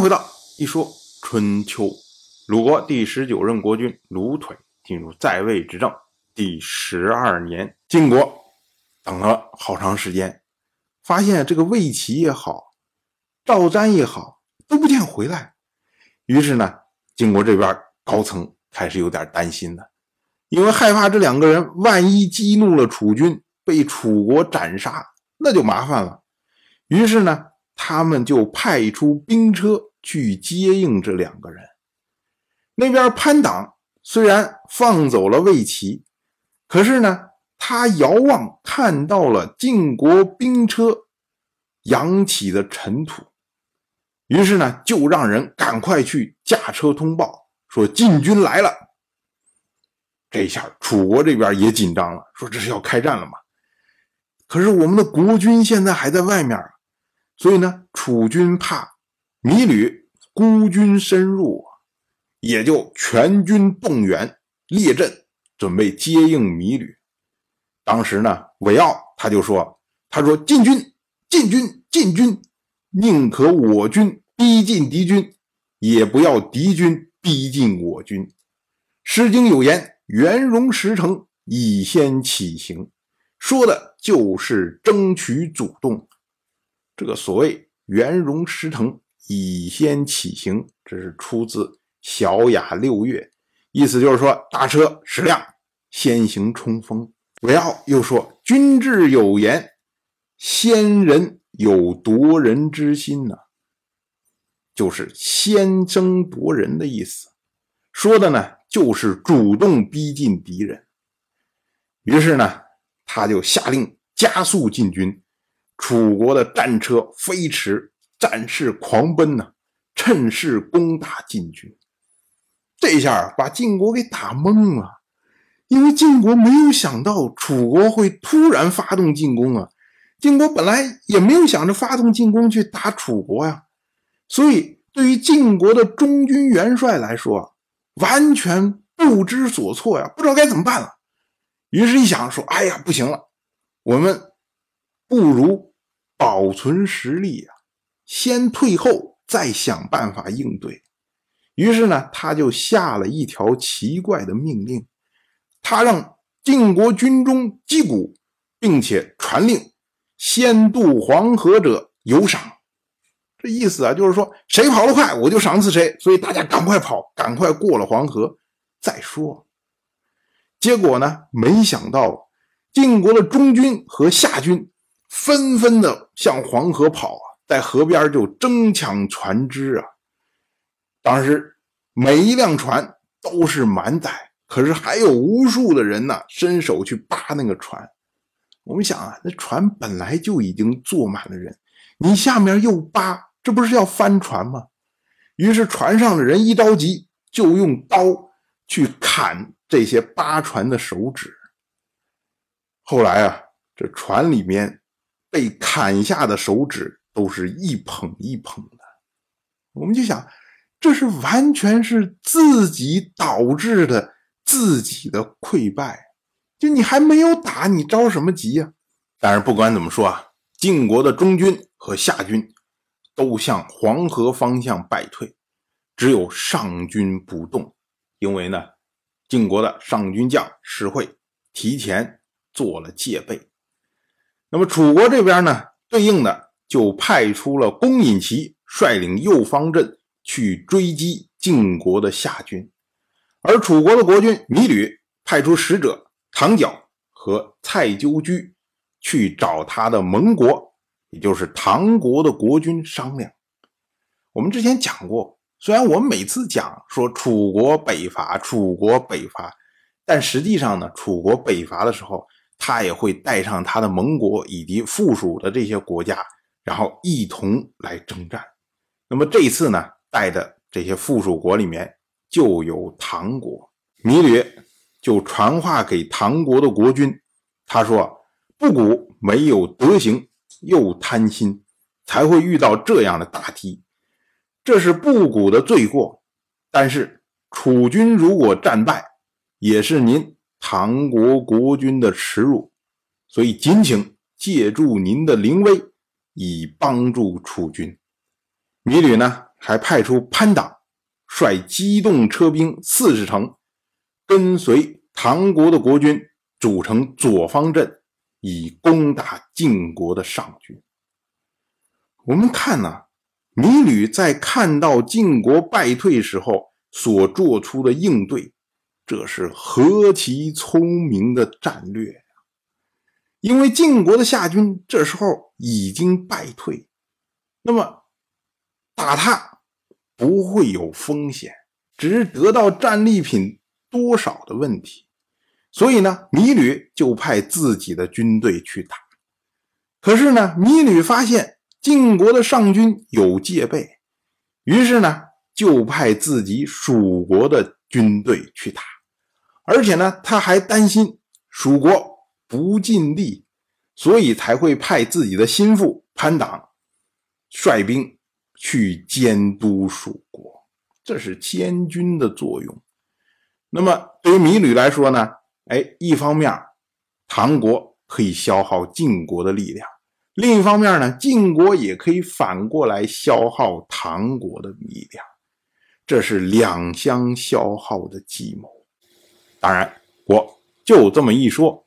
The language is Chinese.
回到一说春秋。鲁国第十九任国君鲁腿进入在位执政第十二年，晋国等了好长时间，发现这个魏齐也好，赵瞻也好都不见回来。于是呢，晋国这边高层开始有点担心了，因为害怕这两个人万一激怒了楚军，被楚国斩杀，那就麻烦了。于是呢，他们就派出兵车去接应这两个人。那边潘党虽然放走了魏齐，可是呢，他遥望看到了晋国兵车扬起的尘土，于是呢，就让人赶快去驾车通报，说晋军来了。这下楚国这边也紧张了，说这是要开战了吗？可是我们的国君现在还在外面，所以呢，楚军怕芈吕孤军深入。也就全军动员列阵，准备接应芈吕。当时呢，韦奥他就说：“他说进军，进军，进军，宁可我军逼近敌军，也不要敌军逼近我军。”《诗经》有言：“元戎十成，以先起行。”说的就是争取主动。这个所谓“元戎十成，以先起行”，这是出自。小雅六月，意思就是说，大车十辆，先行冲锋。韦奥又说：“君志有言，先人有夺人之心呢，就是先争夺人的意思。说的呢，就是主动逼近敌人。于是呢，他就下令加速进军。楚国的战车飞驰，战士狂奔呢，趁势攻打晋军。这下把晋国给打懵了，因为晋国没有想到楚国会突然发动进攻啊！晋国本来也没有想着发动进攻去打楚国呀，所以对于晋国的中军元帅来说，完全不知所措呀，不知道该怎么办了。于是，一想说：“哎呀，不行了，我们不如保存实力呀，先退后，再想办法应对。”于是呢，他就下了一条奇怪的命令，他让晋国军中击鼓，并且传令，先渡黄河者有赏。这意思啊，就是说谁跑得快，我就赏赐谁。所以大家赶快跑，赶快过了黄河再说。结果呢，没想到晋国的中军和夏军纷纷的向黄河跑啊，在河边就争抢船只啊。当时每一辆船都是满载，可是还有无数的人呢，伸手去扒那个船。我们想啊，那船本来就已经坐满了人，你下面又扒，这不是要翻船吗？于是船上的人一着急，就用刀去砍这些扒船的手指。后来啊，这船里面被砍下的手指都是一捧一捧的，我们就想。这是完全是自己导致的自己的溃败，就你还没有打，你着什么急呀？但是不管怎么说啊，晋国的中军和下军都向黄河方向败退，只有上军不动，因为呢，晋国的上军将石会提前做了戒备。那么楚国这边呢，对应的就派出了公尹齐率领右方阵。去追击晋国的夏军，而楚国的国君芈吕派出使者唐角和蔡纠居去找他的盟国，也就是唐国的国君商量。我们之前讲过，虽然我们每次讲说楚国北伐，楚国北伐，但实际上呢，楚国北伐的时候，他也会带上他的盟国以及附属的这些国家，然后一同来征战。那么这一次呢？带的这些附属国里面就有唐国，芈吕就传话给唐国的国君，他说：“布谷没有德行，又贪心，才会遇到这样的大敌，这是布谷的罪过。但是楚军如果战败，也是您唐国国君的耻辱，所以仅请借助您的灵威，以帮助楚军。”芈吕呢？还派出潘党率机动车兵四十乘，跟随唐国的国军组成左方阵，以攻打晋国的上军。我们看呢，米吕在看到晋国败退时候所做出的应对，这是何其聪明的战略！因为晋国的夏军这时候已经败退，那么打他不会有风险，只是得到战利品多少的问题。所以呢，米吕就派自己的军队去打。可是呢，米吕发现晋国的上军有戒备，于是呢，就派自己蜀国的军队去打。而且呢，他还担心蜀国。不尽力，所以才会派自己的心腹潘党率兵去监督蜀国，这是监军的作用。那么对于米吕来说呢？哎，一方面唐国可以消耗晋国的力量，另一方面呢，晋国也可以反过来消耗唐国的力量，这是两相消耗的计谋。当然，我就这么一说。